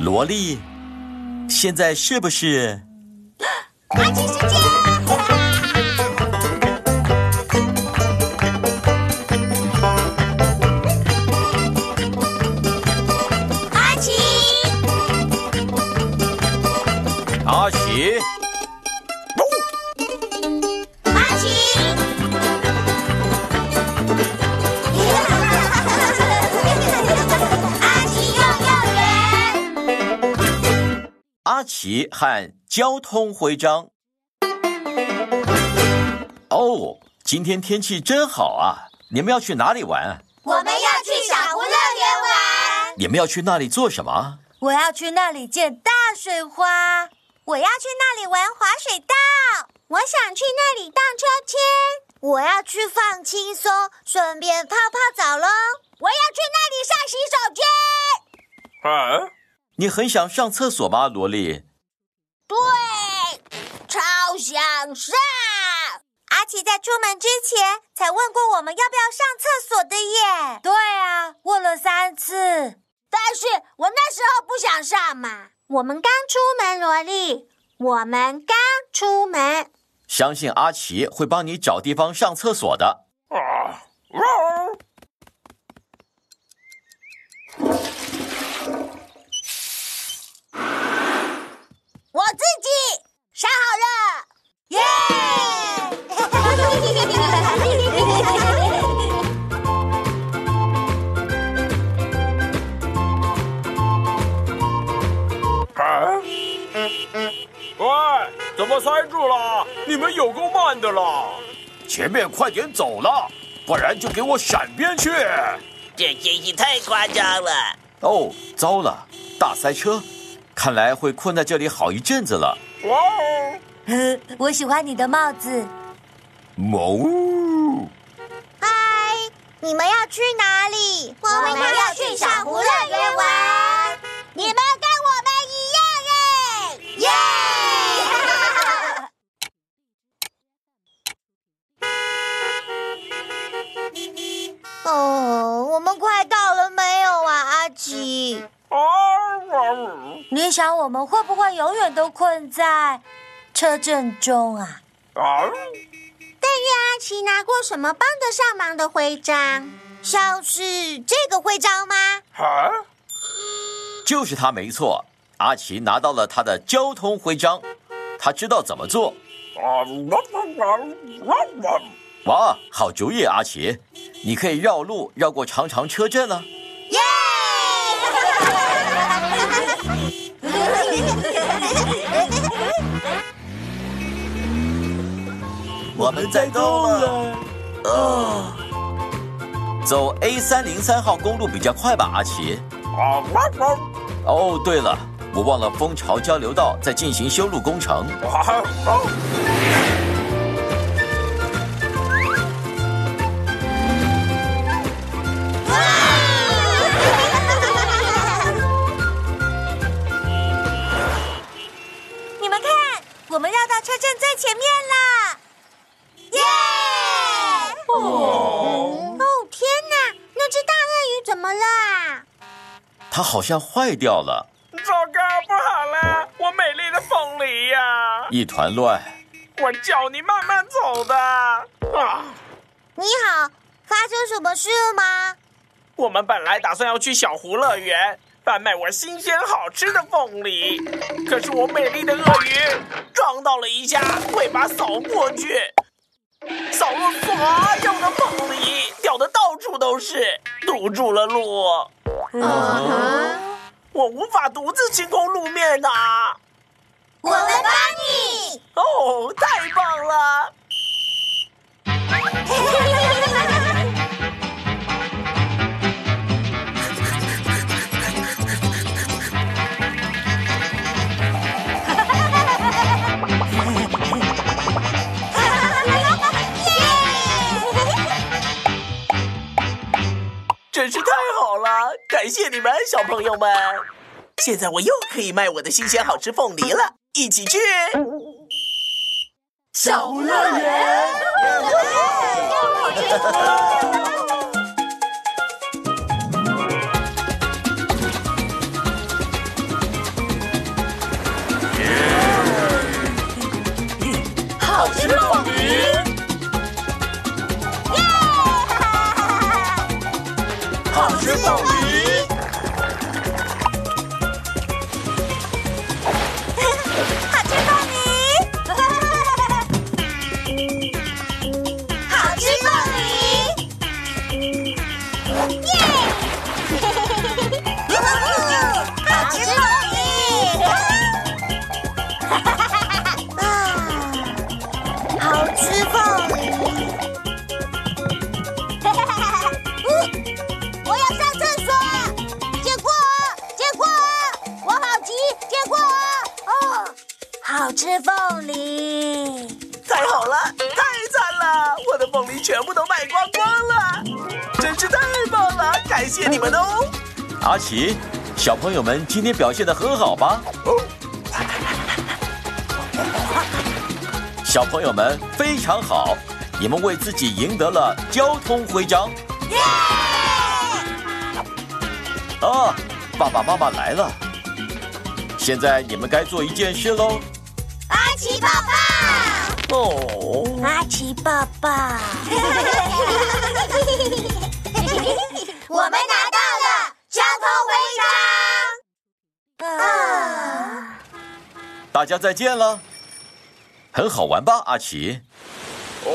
萝莉，现在是不是？阿奇时间。阿奇和交通徽章。哦，今天天气真好啊！你们要去哪里玩？我们要去小湖乐园玩。你们要去那里做什么？我要去那里见大水花。我要去那里玩滑水道。我想去那里荡秋千。我要去放轻松，顺便泡泡澡喽。我要去那里上洗手间。啊，你很想上厕所吗，萝莉？对，超想上。阿奇在出门之前才问过我们要不要上厕所的耶。对啊，问了三次。但是我那时候不想上嘛。我们刚出门，萝莉，我们刚出门。相信阿奇会帮你找地方上厕所的。怎么塞住了？你们有够慢的了！前面快点走了，不然就给我闪边去！这天气太夸张了。哦，糟了，大塞车，看来会困在这里好一阵子了。哇哦！呵，我喜欢你的帽子。毛！嗨，你们要去哪里？我们要去小湖乐园玩。哦，我们快到了没有啊，阿奇？你想我们会不会永远都困在车阵中啊？啊！但愿阿奇拿过什么帮得上忙的徽章，像是这个徽章吗？啊！就是他没错，阿奇拿到了他的交通徽章，他知道怎么做。哇，好主意，阿奇，你可以绕路绕过长长车阵了。耶！我们在动了。哦，走 A 三零三号公路比较快吧，阿奇。哦，对了，我忘了蜂巢交流道在进行修路工程。它好像坏掉了，糟糕，不好了！我美丽的凤梨呀、一团乱。我叫你慢慢走的啊！你好，发生什么事了吗？我们本来打算要去小湖乐园贩卖我新鲜好吃的凤梨，可是我美丽的鳄鱼撞到了一下，尾巴扫过去，扫了所有的凤梨，掉的到处都是，堵住了路。我无法独自清空路面啊！我们帮你。哦，太棒了！真是太好了，感谢你们，小朋友们！现在我又可以卖我的新鲜好吃凤梨了，一起去！小乐园。吃凤梨。太好了，太赞了！我的凤梨全部都卖光光了，真是太棒了！感谢你们哦。阿奇，小朋友们今天表现的很好吧？哦，小朋友们非常好，你们为自己赢得了交通徽章。耶！啊，爸爸妈妈来了，现在你们该做一件事喽。阿奇爸爸，哦，阿奇爸爸，我们拿到了交通徽章。啊！大家再见了，很好玩吧，阿奇？哦！